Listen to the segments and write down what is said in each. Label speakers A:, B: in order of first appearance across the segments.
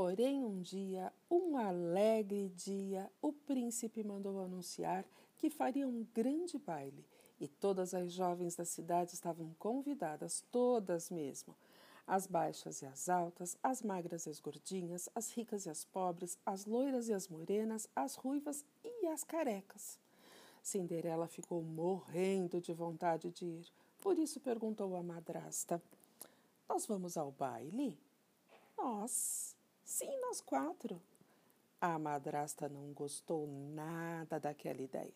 A: Porém, um dia, um alegre dia, o príncipe mandou anunciar que faria um grande baile e todas as jovens da cidade estavam convidadas, todas mesmo. As baixas e as altas, as magras e as gordinhas, as ricas e as pobres, as loiras e as morenas, as ruivas e as carecas. Cinderela ficou morrendo de vontade de ir, por isso perguntou à madrasta: Nós vamos ao baile?
B: Nós? Sim, nós quatro.
A: A madrasta não gostou nada daquela ideia.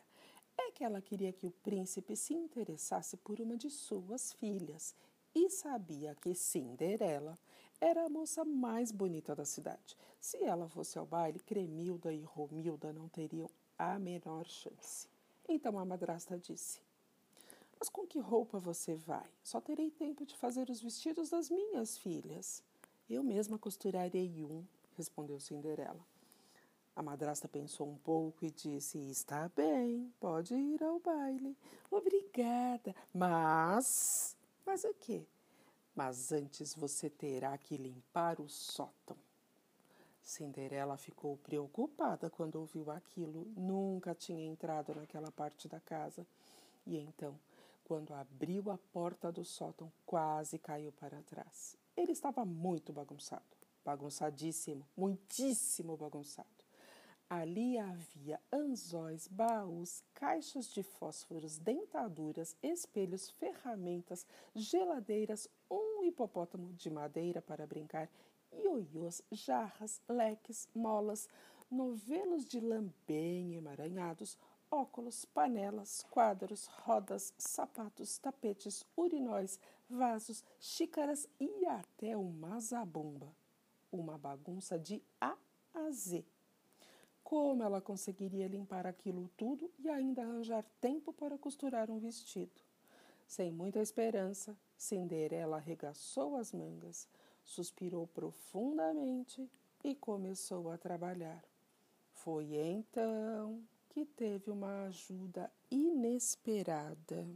A: É que ela queria que o príncipe se interessasse por uma de suas filhas e sabia que Cinderela era a moça mais bonita da cidade. Se ela fosse ao baile, Cremilda e Romilda não teriam a menor chance. Então a madrasta disse: Mas com que roupa você vai? Só terei tempo de fazer os vestidos das minhas filhas. Eu mesma costurarei um, respondeu Cinderela. A madrasta pensou um pouco e disse: Está bem, pode ir ao baile. Obrigada. Mas. Mas o quê? Mas antes você terá que limpar o sótão. Cinderela ficou preocupada quando ouviu aquilo. Nunca tinha entrado naquela parte da casa. E então, quando abriu a porta do sótão, quase caiu para trás. Ele estava muito bagunçado, bagunçadíssimo, muitíssimo bagunçado. Ali havia anzóis, baús, caixas de fósforos, dentaduras, espelhos, ferramentas, geladeiras, um hipopótamo de madeira para brincar, ioiôs, jarras, leques, molas, novelos de lã bem emaranhados, óculos, panelas, quadros, rodas, sapatos, tapetes, urinóis, vasos, xícaras e até uma zabumba. Uma bagunça de A a Z. Como ela conseguiria limpar aquilo tudo e ainda arranjar tempo para costurar um vestido? Sem muita esperança, Cinderela arregaçou as mangas, suspirou profundamente e começou a trabalhar. Foi então que teve uma ajuda inesperada.